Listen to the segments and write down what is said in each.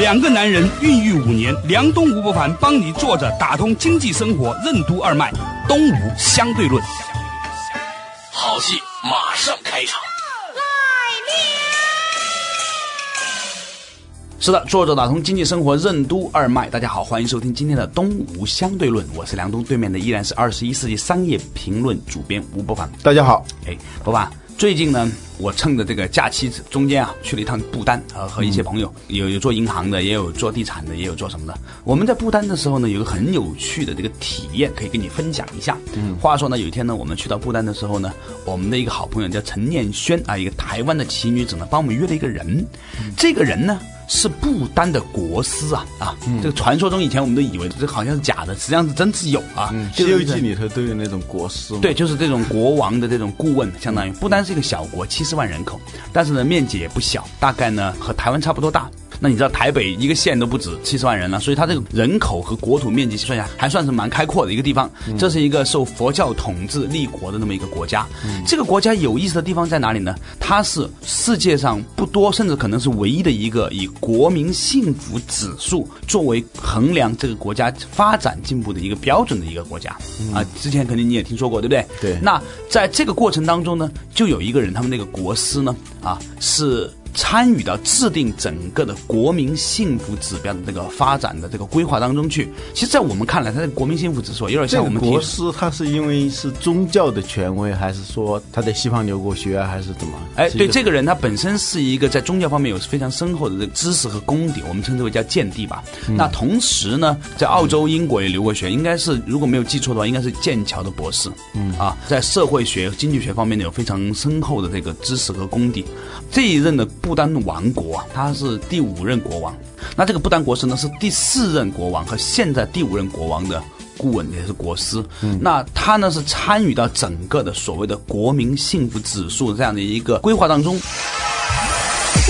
两个男人孕育五年，梁东吴伯凡帮你坐着打通经济生活任督二脉，东吴相对论。好戏马上开场。是的，坐着打通经济生活任督二脉。大家好，欢迎收听今天的东吴相对论，我是梁东，对面的依然是二十一世纪商业评论主编吴伯凡。大家好，哎，伯凡，最近呢，我趁着这个假期中间啊，去了一趟不丹啊，和一些朋友，有有做银行的，也有做地产的，也有做什么的。我们在不丹的时候呢，有个很有趣的这个体验，可以跟你分享一下。嗯，话说呢，有一天呢，我们去到不丹的时候呢，我们的一个好朋友叫陈念轩啊，一个台湾的奇女子呢，帮我们约了一个人。这个人呢。是不丹的国师啊啊！这个传说中以前我们都以为这好像是假的，实际上是真是有啊。《西游记》里头都有那种国师。对，就是这种国王的这种顾问，相当于不丹是一个小国，七十万人口，但是呢面积也不小，大概呢和台湾差不多大。那你知道台北一个县都不止七十万人了，所以它这个人口和国土面积算下还算是蛮开阔的一个地方。这是一个受佛教统治立国的那么一个国家。这个国家有意思的地方在哪里呢？它是世界上不多，甚至可能是唯一的一个以国民幸福指数作为衡量这个国家发展进步的一个标准的一个国家。啊，之前肯定你也听说过，对不对？对。那在这个过程当中呢，就有一个人，他们那个国师呢，啊是。参与到制定整个的国民幸福指标的这个发展的这个规划当中去。其实，在我们看来，它的国民幸福指数有点像我们国师，他是因为是宗教的权威，还是说他在西方留过学，还是怎么？哎，对，这个人他本身是一个在宗教方面有非常深厚的这个知识和功底，我们称之为叫见地吧。那同时呢，在澳洲、英国也留过学，应该是如果没有记错的话，应该是剑桥的博士。嗯啊，在社会学、经济学方面呢，有非常深厚的这个知识和功底。这一任的。不丹王国啊，他是第五任国王。那这个不丹国师呢，是第四任国王和现在第五任国王的顾问，也是国师。那他呢是参与到整个的所谓的国民幸福指数这样的一个规划当中。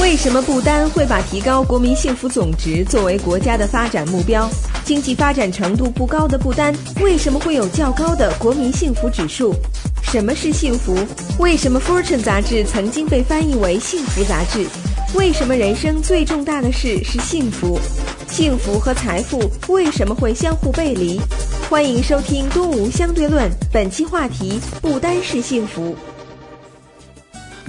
为什么不丹会把提高国民幸福总值作为国家的发展目标？经济发展程度不高的不丹为什么会有较高的国民幸福指数？什么是幸福？为什么《Fortune》杂志曾经被翻译为幸福杂志？为什么人生最重大的事是幸福？幸福和财富为什么会相互背离？欢迎收听《东吴相对论》，本期话题：不单是幸福。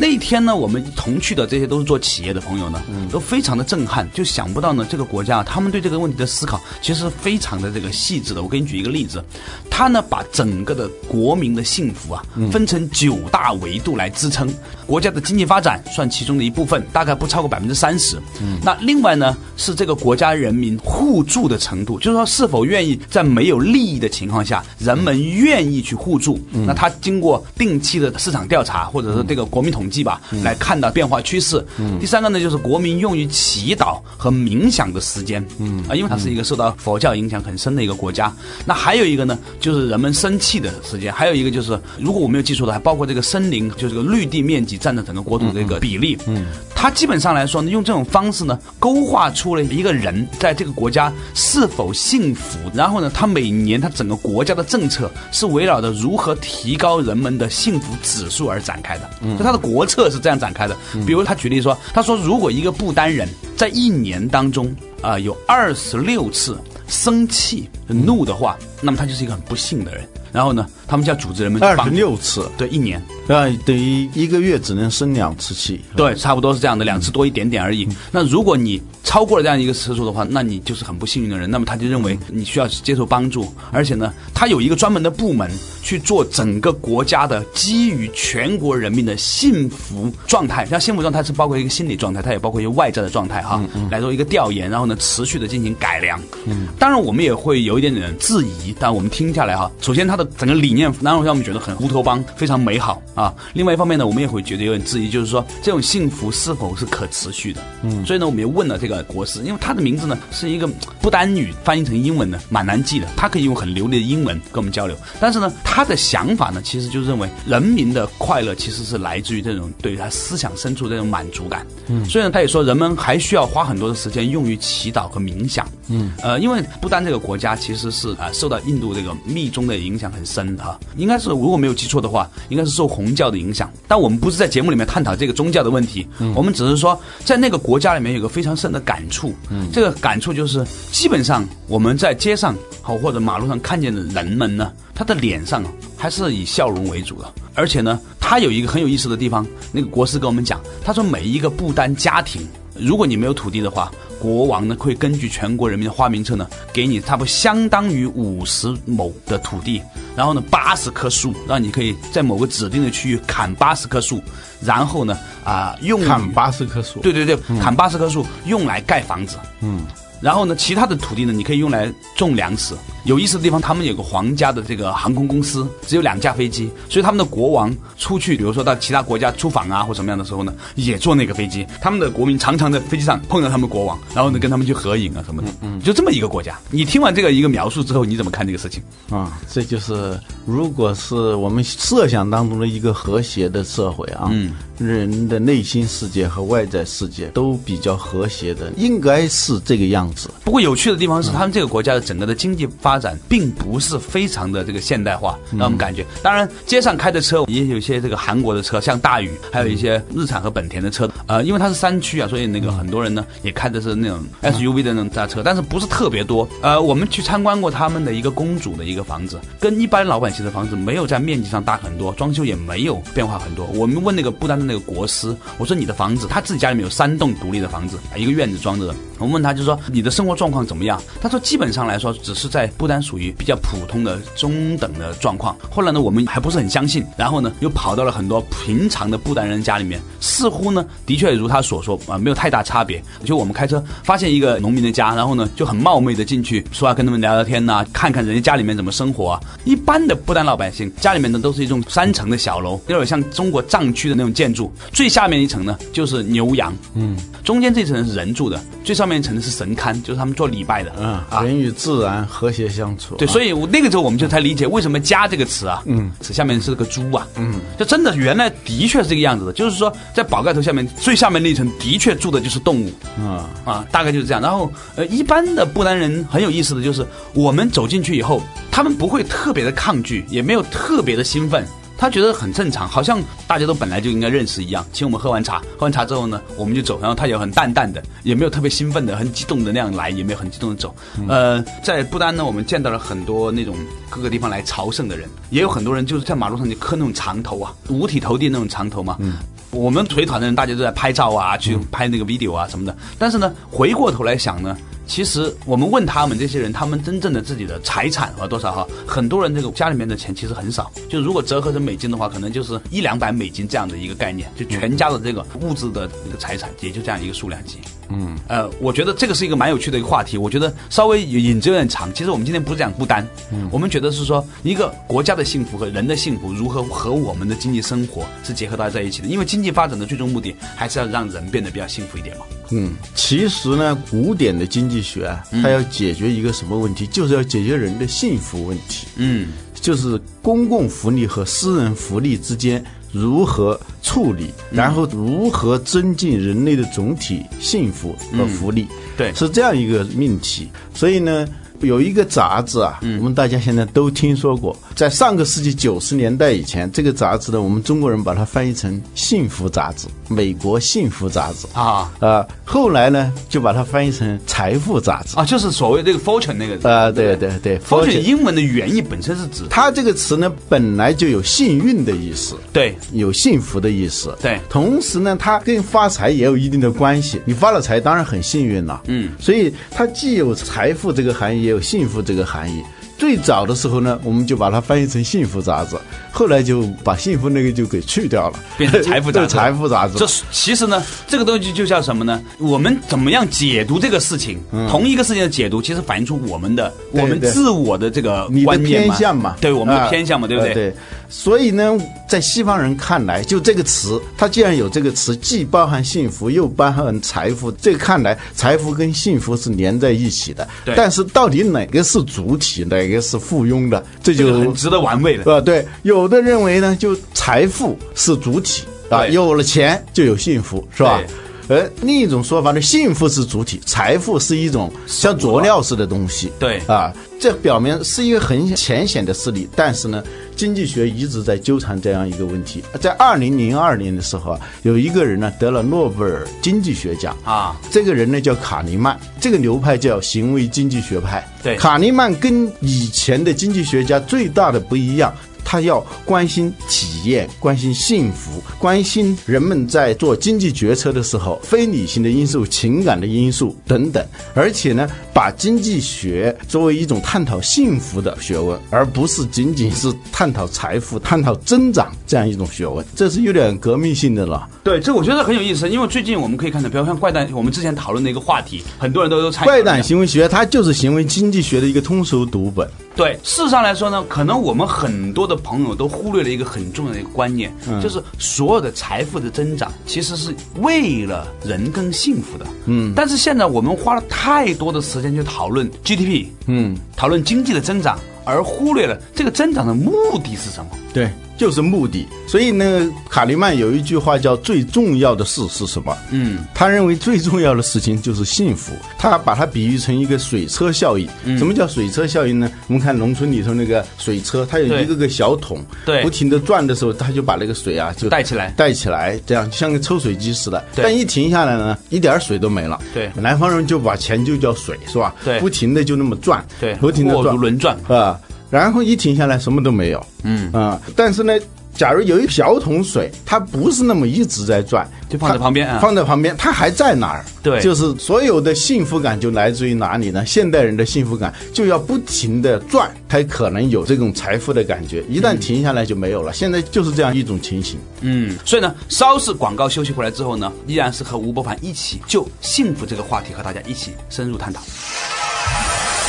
那天呢，我们同去的这些都是做企业的朋友呢，都非常的震撼，就想不到呢，这个国家他们对这个问题的思考其实非常的这个细致的。我给你举一个例子，他呢把整个的国民的幸福啊分成九大维度来支撑国家的经济发展，算其中的一部分，大概不超过百分之三十。那另外呢是这个国家人民互助的程度，就是说是否愿意在没有利益的情况下，人们愿意去互助。那他经过定期的市场调查，或者是这个国民统。计吧，来看到变化趋势。嗯，第三个呢，就是国民用于祈祷和冥想的时间。嗯啊，因为它是一个受到佛教影响很深的一个国家。那还有一个呢，就是人们生气的时间。还有一个就是，如果我没有记错的，还包括这个森林，就这个绿地面积占的整个国土的一个比例。嗯，它基本上来说呢，用这种方式呢，勾画出了一个人在这个国家是否幸福。然后呢，他每年他整个国家的政策是围绕着如何提高人们的幸福指数而展开的。嗯，就他的国。国策是这样展开的，比如他举例说，他说如果一个不丹人在一年当中啊有二十六次生气怒的话，那么他就是一个很不幸的人。然后呢，他们家组织人们二十六次，对，一年啊，等于一个月只能生两次气，对，差不多是这样的，两次多一点点而已。那如果你超过了这样一个次数的话，那你就是很不幸运的人。那么他就认为你需要接受帮助，而且呢，他有一个专门的部门。去做整个国家的基于全国人民的幸福状态，像幸福状态是包括一个心理状态，它也包括一个外在的状态哈，来做一个调研，然后呢持续的进行改良。嗯，当然我们也会有一点点质疑，但我们听下来哈，首先它的整个理念面，然后让我们觉得很乌托邦，非常美好啊。另外一方面呢，我们也会觉得有点质疑，就是说这种幸福是否是可持续的？嗯，所以呢，我们也问了这个国师，因为他的名字呢是一个不丹语，翻译成英文呢蛮难记的，他可以用很流利的英文跟我们交流，但是呢，他的想法呢，其实就认为人民的快乐其实是来自于这种对他思想深处这种满足感。嗯，所以呢，他也说人们还需要花很多的时间用于祈祷和冥想。嗯，呃，因为不丹这个国家其实是啊受到印度这个密宗的影响很深的哈，应该是如果没有记错的话，应该是受红教的影响。但我们不是在节目里面探讨这个宗教的问题，我们只是说在那个国家里面有个非常深的感触。嗯，这个感触就是基本上我们在街上好或者马路上看见的人们呢，他的脸上还是以笑容为主的，而且呢，他有一个很有意思的地方，那个国师跟我们讲，他说每一个不丹家庭，如果你没有土地的话。国王呢会根据全国人民的花名册呢，给你差不多相当于五十亩的土地，然后呢八十棵树，让你可以在某个指定的区域砍八十棵树，然后呢啊用砍八十棵树，对对对，砍八十棵树用来盖房子，嗯。然后呢，其他的土地呢，你可以用来种粮食。有意思的地方，他们有个皇家的这个航空公司，只有两架飞机，所以他们的国王出去，比如说到其他国家出访啊，或什么样的时候呢，也坐那个飞机。他们的国民常常在飞机上碰到他们国王，然后呢跟他们去合影啊什么的。嗯，就这么一个国家。你听完这个一个描述之后，你怎么看这个事情？啊，这就是如果是我们设想当中的一个和谐的社会啊，嗯，人的内心世界和外在世界都比较和谐的，应该是这个样子。不过有趣的地方是，他们这个国家的整个的经济发展并不是非常的这个现代化，让我们感觉。当然，街上开的车也有一些这个韩国的车，像大宇，还有一些日产和本田的车。呃，因为它是山区啊，所以那个很多人呢也开的是那种 SUV 的那种大车，但是不是特别多。呃，我们去参观过他们的一个公主的一个房子，跟一般老百姓的房子没有在面积上大很多，装修也没有变化很多。我们问那个不丹的那个国师，我说你的房子，他自己家里面有三栋独立的房子，一个院子装着。我们问他就说你。的生活状况怎么样？他说，基本上来说，只是在不丹属于比较普通的中等的状况。后来呢，我们还不是很相信，然后呢，又跑到了很多平常的不丹人家里面，似乎呢，的确如他所说啊，没有太大差别。就我们开车发现一个农民的家，然后呢，就很冒昧的进去，说要跟他们聊聊天呐，看看人家家里面怎么生活啊。一般的不丹老百姓家里面呢，都是一种三层的小楼，有点像中国藏区的那种建筑。最下面一层呢，就是牛羊，嗯，中间这层是人住的，最上面一层是神龛。就是他们做礼拜的，嗯，人与自然和谐相处。对，所以那个时候我们就才理解为什么“家”这个词啊，嗯，词下面是个猪啊，嗯，就真的原来的确是这个样子的，就是说在宝盖头下面最下面那一层的确住的就是动物，嗯啊，大概就是这样。然后呃，一般的不丹人很有意思的就是，我们走进去以后，他们不会特别的抗拒，也没有特别的兴奋。他觉得很正常，好像大家都本来就应该认识一样。请我们喝完茶，喝完茶之后呢，我们就走。然后他也很淡淡的，也没有特别兴奋的、很激动的那样来，也没有很激动的走。呃，在不丹呢，我们见到了很多那种各个地方来朝圣的人，也有很多人就是在马路上就磕那种长头啊，五体投地那种长头嘛。嗯，我们随团的人大家都在拍照啊，去拍那个 video 啊什么的。但是呢，回过头来想呢。其实我们问他们这些人，他们真正的自己的财产和多少哈？很多人这个家里面的钱其实很少，就如果折合成美金的话，可能就是一两百美金这样的一个概念，就全家的这个物质的一个财产也就这样一个数量级。嗯，呃，我觉得这个是一个蛮有趣的一个话题。我觉得稍微引子有点长。其实我们今天不是讲不单，嗯，我们觉得是说一个国家的幸福和人的幸福如何和我们的经济生活是结合到在一起的。因为经济发展的最终目的还是要让人变得比较幸福一点嘛。嗯，其实呢，古典的经济学啊，它要解决一个什么问题？就是要解决人的幸福问题。嗯，就是公共福利和私人福利之间如何处理，然后如何增进人类的总体幸福和福利。对，是这样一个命题。所以呢。有一个杂志啊，我们大家现在都听说过，在上个世纪九十年代以前，这个杂志呢，我们中国人把它翻译成《幸福杂志》，美国《幸福杂志》啊。啊，后来呢就把它翻译成《财富杂志》啊，就是所谓这个 fortune 那个。啊，对对对，fortune。英文的原意本身是指它这个词呢本来就有幸运的意思，对，有幸福的意思，对，同时呢它跟发财也有一定的关系，你发了财当然很幸运了，嗯，所以它既有财富这个含义。有幸福这个含义，最早的时候呢，我们就把它翻译成幸福杂志，后来就把幸福那个就给去掉了，变成财富杂志 财富杂志。这其实呢，这个东西就叫什么呢？我们怎么样解读这个事情？同一个事情的解读，其实反映出我们的我们自我的这个观念偏向嘛，对我们的啊偏向嘛，对不对？呃对，所以呢，在西方人看来，就这个词，它既然有这个词，既包含幸福，又包含财富，这个看来财富跟幸福是连在一起的。对但是到底哪个是主体，哪个是附庸的，这就这很值得玩味的。啊，对，有的认为呢，就财富是主体啊，有了钱就有幸福，是吧对？而另一种说法呢，幸福是主体，财富是一种像佐料似的东西。对啊，这表明是一个很浅显的事例，但是呢，经济学一直在纠缠这样一个问题。在二零零二年的时候啊，有一个人呢得了诺贝尔经济学奖啊，这个人呢叫卡尼曼，这个流派叫行为经济学派。对卡尼曼跟以前的经济学家最大的不一样。他要关心体验，关心幸福，关心人们在做经济决策的时候非理性的因素、情感的因素等等，而且呢，把经济学作为一种探讨幸福的学问，而不是仅仅是探讨财富、探讨增长这样一种学问，这是有点革命性的了。对，这我觉得很有意思，因为最近我们可以看到，比如像怪诞，我们之前讨论的一个话题，很多人都都参与。怪诞行为学，它就是行为经济学的一个通俗读本。对，事实上来说呢，可能我们很多的朋友都忽略了一个很重要的一个观念，就是所有的财富的增长其实是为了人更幸福的。嗯，但是现在我们花了太多的时间去讨论 GDP，嗯，讨论经济的增长，而忽略了这个增长的目的是什么。对，就是目的。所以呢，卡利曼有一句话叫“最重要的事是什么”？嗯，他认为最重要的事情就是幸福。他把它比喻成一个水车效应。什么叫水车效应呢？我们看农村里头那个水车，它有一个个小桶，对不停的转的时候，它就把那个水啊就带起来带起来，这样像个抽水机似的。但一停下来呢，一点水都没了。对南方人就把钱就叫水，是吧？对不停的就那么转，对不停的转，轮转。啊，然后一停下来什么都没有，嗯啊，但是呢，假如有一小桶水，它不是那么一直在转，就放在旁边啊放在旁边，它还在哪儿？对就是所有的幸福感就来自于哪里呢？现代人的幸福感就要不停的转，才可能有这种财富的感觉，一旦停下来就没有了。现在就是这样一种情形。嗯，所以呢，稍事广告休息回来之后呢，依然是和吴伯凡一起就幸福这个话题和大家一起深入探讨。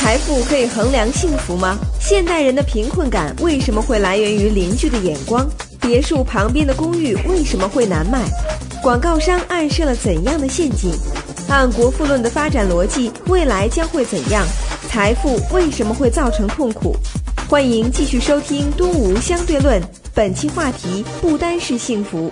财富可以衡量幸福吗？现代人的贫困感为什么会来源于邻居的眼光？别墅旁边的公寓为什么会难卖？广告商暗设了怎样的陷阱？按国富论的发展逻辑，未来将会怎样？财富为什么会造成痛苦？欢迎继续收听《东吴相对论》，本期话题不单是幸福。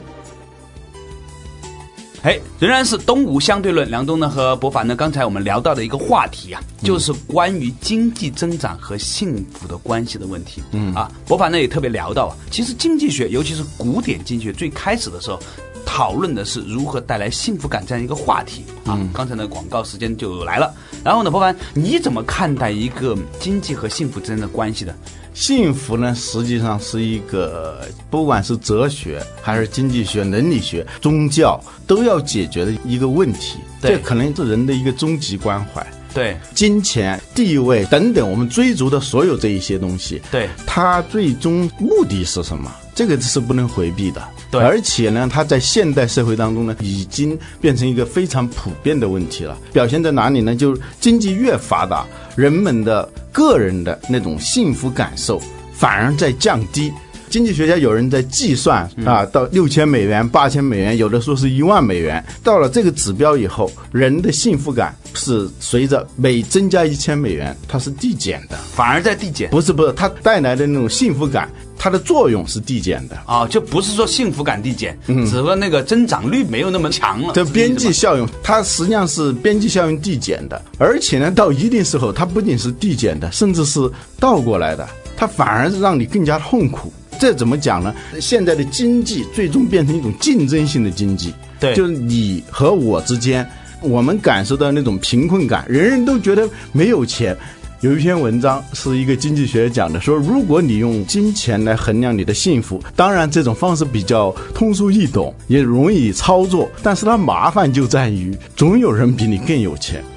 哎，仍然是东吴相对论。梁东呢和博凡呢，刚才我们聊到的一个话题啊，就是关于经济增长和幸福的关系的问题。嗯啊，博凡呢也特别聊到啊，其实经济学，尤其是古典经济学，最开始的时候。讨论的是如何带来幸福感这样一个话题啊。刚才的广告时间就来了，然后呢，博凡你怎么看待一个经济和幸福之间的关系的？幸福呢，实际上是一个不管是哲学还是经济学、伦理学、宗教都要解决的一个问题。对这可能是人的一个终极关怀。对金钱、地位等等，我们追逐的所有这一些东西，对它最终目的是什么？这个是不能回避的。而且呢，它在现代社会当中呢，已经变成一个非常普遍的问题了。表现在哪里呢？就是经济越发达，人们的个人的那种幸福感受反而在降低。经济学家有人在计算啊，到六千美元、八千美元，有的说是一万美元。到了这个指标以后，人的幸福感是随着每增加一千美元，它是递减的。反而在递减不是不是，它带来的那种幸福感，它的作用是递减的。啊，就不是说幸福感递减，只不过那个增长率没有那么强了。这边际效用，它实际上是边际效用递减的，而且呢，到一定时候，它不仅是递减的，甚至是倒过来的，它反而是让你更加痛苦。这怎么讲呢？现在的经济最终变成一种竞争性的经济，对就是你和我之间，我们感受到那种贫困感，人人都觉得没有钱。有一篇文章是一个经济学讲的，说如果你用金钱来衡量你的幸福，当然这种方式比较通俗易懂，也容易操作，但是它麻烦就在于总有人比你更有钱。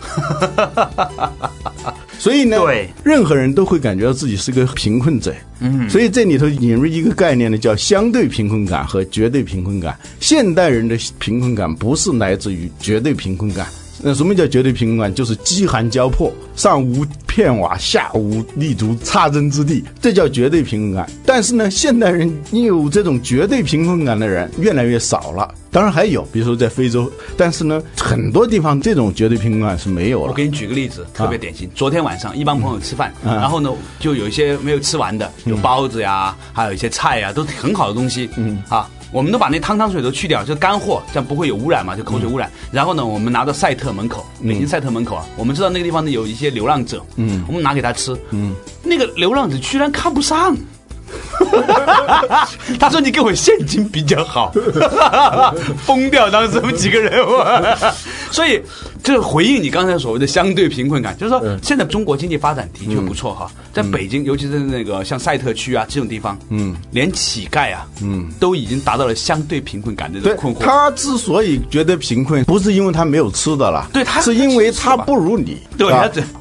所以呢，对任何人都会感觉到自己是个贫困者。嗯，所以这里头引入一个概念呢，叫相对贫困感和绝对贫困感。现代人的贫困感不是来自于绝对贫困感。那什么叫绝对贫困感？就是饥寒交迫，上无片瓦，下无立足，插针之地，这叫绝对贫困感。但是呢，现代人有这种绝对贫困感的人越来越少了。当然还有，比如说在非洲，但是呢，很多地方这种绝对贫困感是没有了。我给你举个例子，特别典型。昨天晚上一帮朋友吃饭，然后呢，就有一些没有吃完的，有包子呀，还有一些菜呀，都很好的东西。嗯啊，我们都把那汤汤水都去掉，就干货，这样不会有污染嘛，就口水污染。然后呢，我们拿到赛特门口，北京赛特门口啊，我们知道那个地方呢有一些流浪者，嗯，我们拿给他吃，嗯，那个流浪者居然看不上。他说：“你给我现金比较好。”疯掉，当时我们几个人，所以这回应你刚才所谓的相对贫困感，就是说现在中国经济发展的确不错哈，在北京，尤其是那个像赛特区啊这种地方，嗯，连乞丐啊，嗯，都已经达到了相对贫困感的这种困惑。他之所以觉得贫困，不是因为他没有吃的了，对他是因为他不如你。对，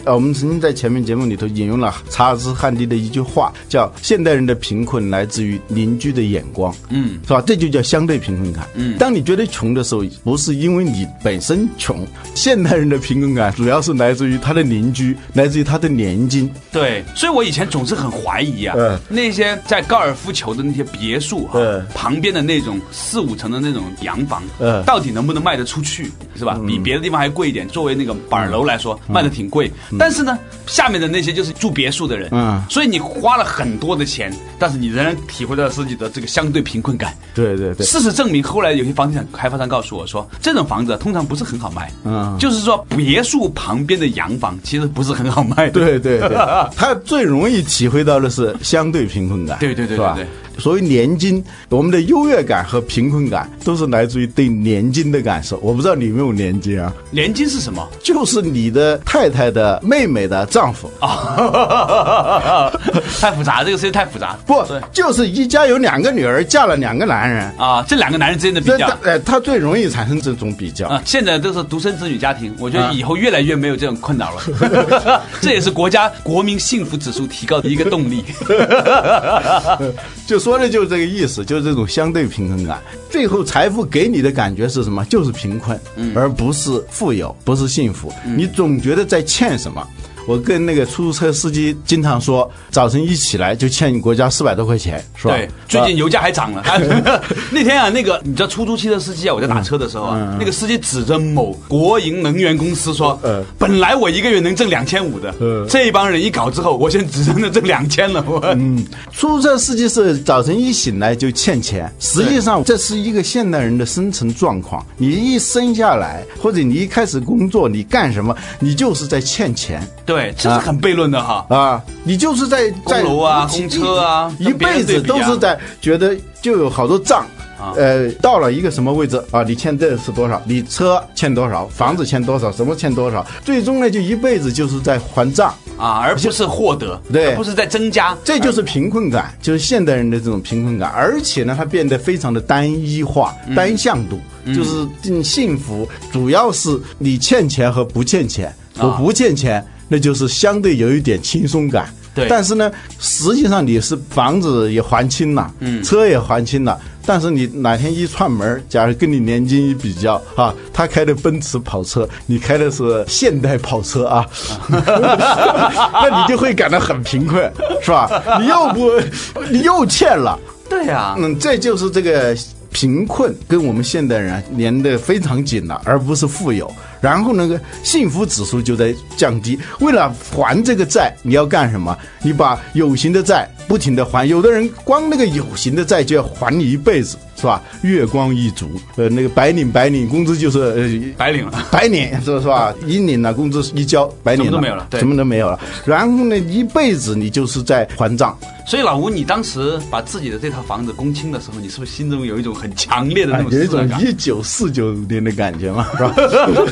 呃，我们曾经在前面节目里头引用了查尔斯·汉迪的一句话，叫“现代人的贫困来自于邻居的眼光”，嗯，是吧？这就叫相对贫困感。嗯，当你觉得穷的时候，不是因为你本身穷，现代人的贫困感主要是来自于他的邻居，来自于他的年金。对，所以我以前总是很怀疑啊，那些在高尔夫球的那些别墅啊，旁边的那种四五层的那种洋房，嗯，到底能不能卖得出去，是吧？比别的地方还贵一点。作为那个板楼来说，卖的挺贵。但是呢，下面的那些就是住别墅的人，嗯，所以你花了很多的钱，但是你仍然体会到自己的这个相对贫困感。对对对。事实证明，后来有些房地产开发商告诉我说，这种房子通常不是很好卖。嗯，就是说别墅旁边的洋房其实不是很好卖。对对对，他 最容易体会到的是相对贫困感。对对对？对。所谓年金，我们的优越感和贫困感都是来自于对年金的感受。我不知道你有没有年金啊？年金是什么？就是你的太太的妹妹的丈夫啊！太复杂，这个事情太复杂。不，就是一家有两个女儿，嫁了两个男人啊，这两个男人之间的比较，哎，他最容易产生这种比较啊。现在都是独生子女家庭，我觉得以后越来越没有这种困扰了。这也是国家国民幸福指数提高的一个动力。就。说的就是这个意思，就是这种相对平衡感。最后，财富给你的感觉是什么？就是贫困，而不是富有，不是幸福。你总觉得在欠什么。我跟那个出租车司机经常说，早晨一起来就欠国家四百多块钱，是吧？对，最近油价还涨了。那天啊，那个你知道出租汽车司机啊，我在打车的时候啊，那个司机指着某国营能源公司说：“本来我一个月能挣两千五的，这一帮人一搞之后，我现在只能挣两千了。”嗯，出租车司机是早晨一醒来就欠钱，实际上这是一个现代人的生存状况。你一生下来，或者你一开始工作，你干什么，你就是在欠钱。对，这是很悖论的哈啊！你就是在在楼啊、公车啊，一辈子都是在觉得就有好多账啊。呃，到了一个什么位置啊？你欠这是多少？你车欠多少？房子欠多少？什么欠多少？最终呢，就一辈子就是在还账啊，而不是获得，对，不是在增加。这就是贫困感，就是现代人的这种贫困感，而且呢，它变得非常的单一化、单向度，就是幸福主要是你欠钱和不欠钱，我不欠钱。那就是相对有一点轻松感，对。但是呢，实际上你是房子也还清了，嗯，车也还清了。但是你哪天一串门，假如跟你年金一比较啊，他开的奔驰跑车，你开的是现代跑车啊，那你就会感到很贫困，是吧？你又不，你又欠了，对呀，嗯，这就是这个。贫困跟我们现代人连的非常紧了，而不是富有。然后那个幸福指数就在降低。为了还这个债，你要干什么？你把有形的债不停的还。有的人光那个有形的债就要还你一辈子，是吧？月光一族，呃，那个白领白领工资就是呃白领了，白领是 是吧？一领了工资一交，白领什么都没有了，什么都没有了。然后呢，一辈子你就是在还账。所以老吴，你当时把自己的这套房子公清的时候，你是不是心中有一种很强烈的那种有一种？一九四九年的感觉嘛，是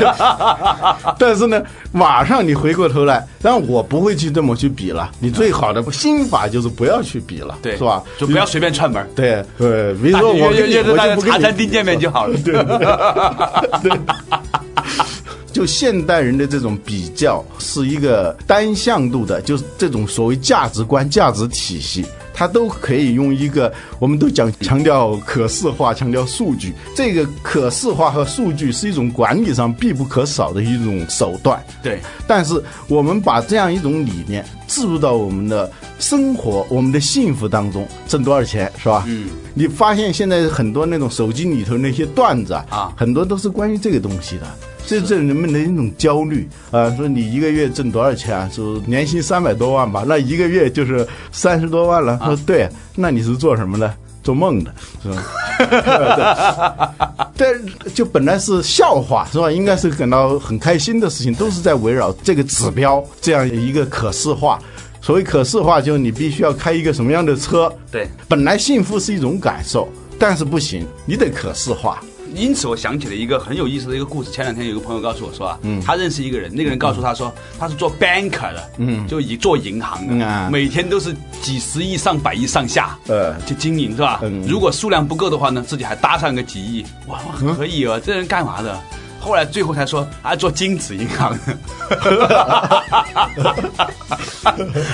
吧？但是呢，马上你回过头来，但我不会去这么去比了。你最好的心法就是不要去比了，对，是吧？就不要随便串门。对对，比如说我约约着大家我就不茶餐厅见面就好了。对，就现代人的这种比较是一个单向度的，就是这种所谓价值观、价值体系，它都可以用一个，我们都讲强调可视化，强调数据。这个可视化和数据是一种管理上必不可少的一种手段。对，但是我们把这样一种理念置入到我们的生活、我们的幸福当中，挣多少钱是吧？嗯，你发现现在很多那种手机里头那些段子啊很多都是关于这个东西的。这这人们的一种焦虑啊、说你一个月挣多少钱啊？说年薪三百多万吧，那一个月就是三十多万了。说对，那你是做什么的？做梦的，是吧？对，这就本来是笑话，是吧？应该是感到很开心的事情，都是在围绕这个指标这样一个可视化。所谓可视化，就是你必须要开一个什么样的车。对，本来幸福是一种感受，但是不行，你得可视化。因此我想起了一个很有意思的一个故事。前两天有个朋友告诉我说啊，他认识一个人，那个人告诉他说他是做 banker 的，嗯，就以做银行的，嗯啊每天都是几十亿、上百亿上下，呃去经营是吧？嗯如果数量不够的话呢，自己还搭上个几亿，哇，哇可以啊！这人干嘛的？后来最后才说啊，做精子银行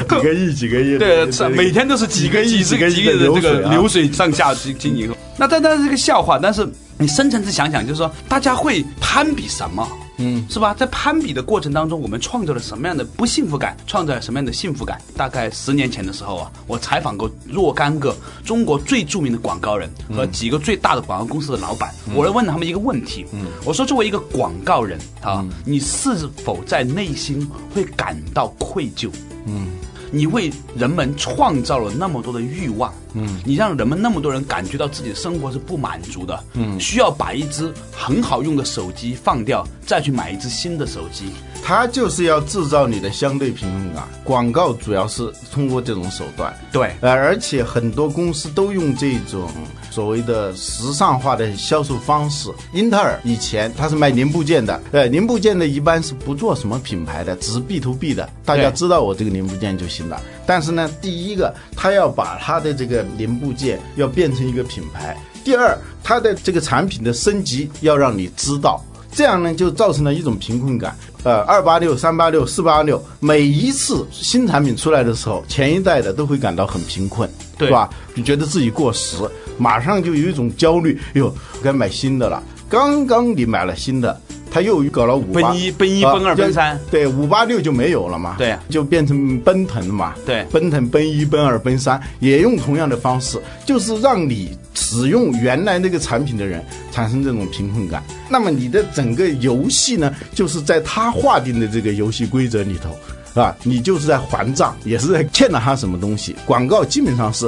几个亿，几个亿，对，是每天都是几个亿、几个亿几个亿的这个啊流水上下经经营。那但但是这个笑话，但是你深层次想想，就是说大家会攀比什么？嗯，是吧？在攀比的过程当中，我们创造了什么样的不幸福感？创造了什么样的幸福感？大概十年前的时候啊，我采访过若干个中国最著名的广告人和几个最大的广告公司的老板，我来问他们一个问题：嗯，我说作为一个广告人啊，你是否在内心会感到愧疚？嗯你为人们创造了那么多的欲望，嗯，你让人们那么多人感觉到自己的生活是不满足的，嗯，需要把一只很好用的手机放掉，再去买一只新的手机，它就是要制造你的相对平衡感。广告主要是通过这种手段，对呃，而且很多公司都用这种所谓的时尚化的销售方式。英特尔以前它是卖零部件的，呃，零部件的一般是不做什么品牌的，只是 B to B 的，大家知道我这个零部件就行了。但是呢，第一个，它要把它的这个零部件要变成一个品牌；第二，它的这个产品的升级要让你知道。这样呢，就造成了一种贫困感。呃，二八六、三八六、四八六，每一次新产品出来的时候，前一代的都会感到很贫困，对是吧？就觉得自己过时，马上就有一种焦虑，哟，该买新的了。刚刚你买了新的，他又搞了五八奔一奔一啊奔二奔三对，五八六就没有了嘛，对就变成奔腾嘛，对奔腾、奔一、奔二、奔三，也用同样的方式，就是让你使用原来那个产品的人产生这种贫困感。那么你的整个游戏呢，就是在他划定的这个游戏规则里头，是吧？你就是在还账，也是在欠了他什么东西。广告基本上是。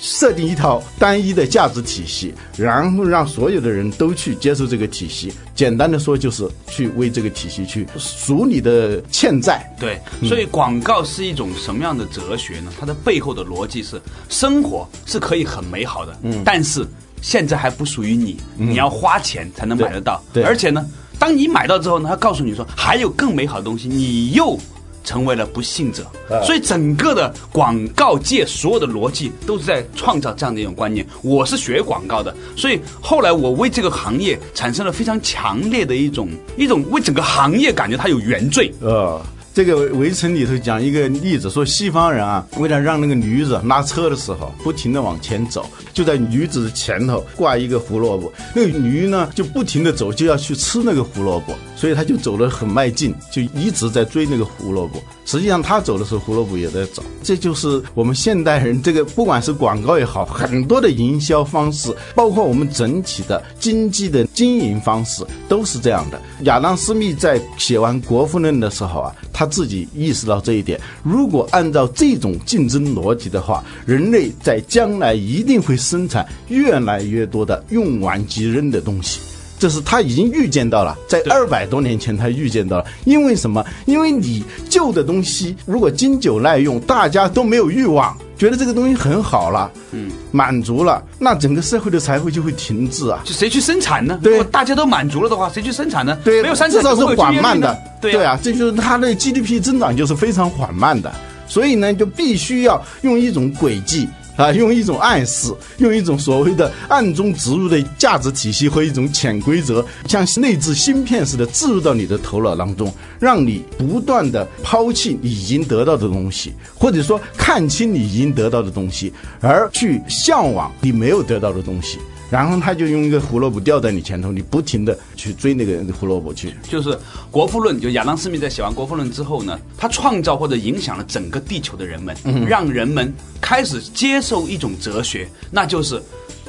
设定一套单一的价值体系，然后让所有的人都去接受这个体系。简单的说，就是去为这个体系去赎你的欠债。对，所以广告是一种什么样的哲学呢？它的背后的逻辑是，生活是可以很美好的，嗯，但是现在还不属于你，你要花钱才能买得到，对对而且呢，当你买到之后呢，他告诉你说还有更美好的东西，你又。成为了不幸者，所以整个的广告界所有的逻辑都是在创造这样的一种观念。我是学广告的，所以后来我为这个行业产生了非常强烈的一种一种为整个行业感觉它有原罪。呃，这个围城里头讲一个例子，说西方人啊，为了让那个驴子拉车的时候不停的往前走，就在驴子的前头挂一个胡萝卜，那个驴呢就不停的走，就要去吃那个胡萝卜，所以他就走得很卖劲，就一直在追那个胡萝卜。实际上他走的时候，胡萝卜也在走。这就是我们现代人这个，不管是广告也好，很多的营销方式，包括我们整体的经济的经营方式，都是这样的。亚当·斯密在写完《国富论》的时候啊，他自己意识到这一点。如果按照这种竞争逻辑的话，人类在将来一定会生产越来越多的用完即扔的东西。这是他已经预见到了，在对二百多年前他预见到了。因为什么？因为你旧的东西如果经久耐用，大家都没有欲望，觉得这个东西很好了，嗯，满足了，那整个社会的财富就会停滞啊。就谁去生产呢？对如果大家都满足了的话，谁去生产呢？对，没有生产至少是缓慢的。对呀、对啊，这就是它的 GDP 增长就是非常缓慢的，所以呢，就必须要用一种轨迹。啊，用一种暗示，用一种所谓的暗中植入的价值体系和一种潜规则，像内置芯片似的植入到你的头脑当中，让你不断的抛弃你已经得到的东西，或者说看清你已经得到的东西，而去向往你没有得到的东西。然后他就用一个胡萝卜吊在你前头，你不停的去追那个胡萝卜去。就是《国富论》，就亚当·斯密在写完《国富论》之后呢，他创造或者影响了整个地球的人们，让人们开始接受一种哲学，那就是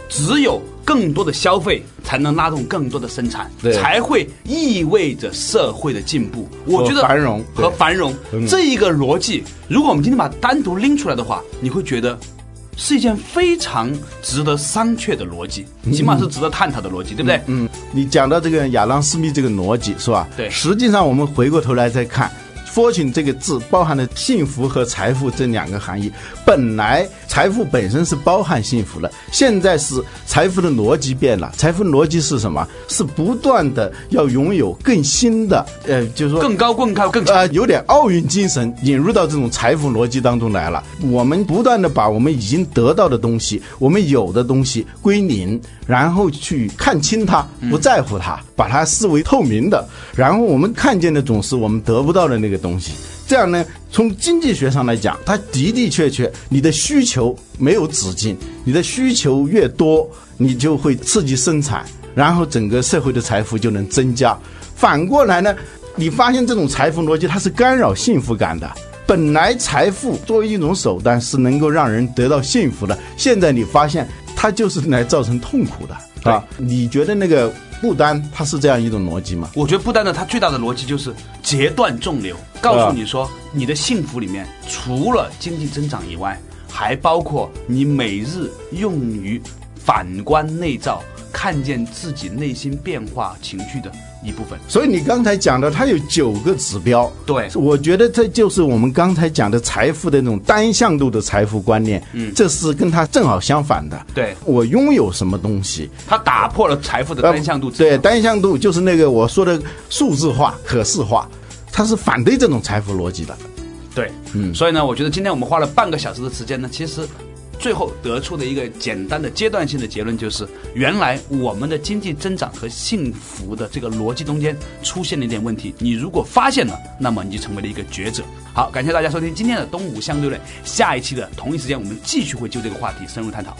只有更多的消费才能拉动更多的生产，才会意味着社会的进步。我觉得繁荣和繁荣嗯这一个逻辑，如果我们今天把它单独拎出来的话，你会觉得。是一件非常值得商榷的逻辑，起码是值得探讨的逻辑，对不对？嗯，你讲到这个亚当·斯密这个逻辑是吧？对实际上我们回过头来再看。Fortune 这个字包含了幸福和财富这两个含义。本来财富本身是包含幸福的，现在是财富的逻辑变了。财富逻辑是什么？是不断的要拥有更新的，呃，就是说更高、更高、更强。呃，有点奥运精神引入到这种财富逻辑当中来了。我们不断的把我们已经得到的东西，我们有的东西归零，然后去看清它，不在乎它，把它视为透明的。然后我们看见的总是我们得不到的那个东西。这样呢，从经济学上来讲，它的的确确，你的需求没有止境，你的需求越多，你就会刺激生产，然后整个社会的财富就能增加。反过来呢，你发现这种财富逻辑它是干扰幸福感的。本来财富作为一种手段是能够让人得到幸福的，现在你发现它就是来造成痛苦的，啊？你觉得那个不丹它是这样一种逻辑吗？我觉得不丹的它最大的逻辑就是截断众流，告诉你说你的幸福里面除了经济增长以外，还包括你每日用于反观内照，看见自己内心变化情绪的一部分。所以你刚才讲的，它有九个指标。对我觉得这就是我们刚才讲的财富的那种单向度的财富观念。嗯，这是跟它正好相反的。对我拥有什么东西，它打破了财富的单向度呃。对，单向度就是那个我说的数字化、可视化，它是反对这种财富逻辑的。对，嗯，所以呢，我觉得今天我们花了半个小时的时间呢，其实最后得出的一个简单的阶段性的结论就是，原来我们的经济增长和幸福的这个逻辑中间出现了一点问题。你如果发现了，那么你就成为了一个觉者。好，感谢大家收听今天的东吴相对论，下一期的同一时间我们继续会就这个话题深入探讨。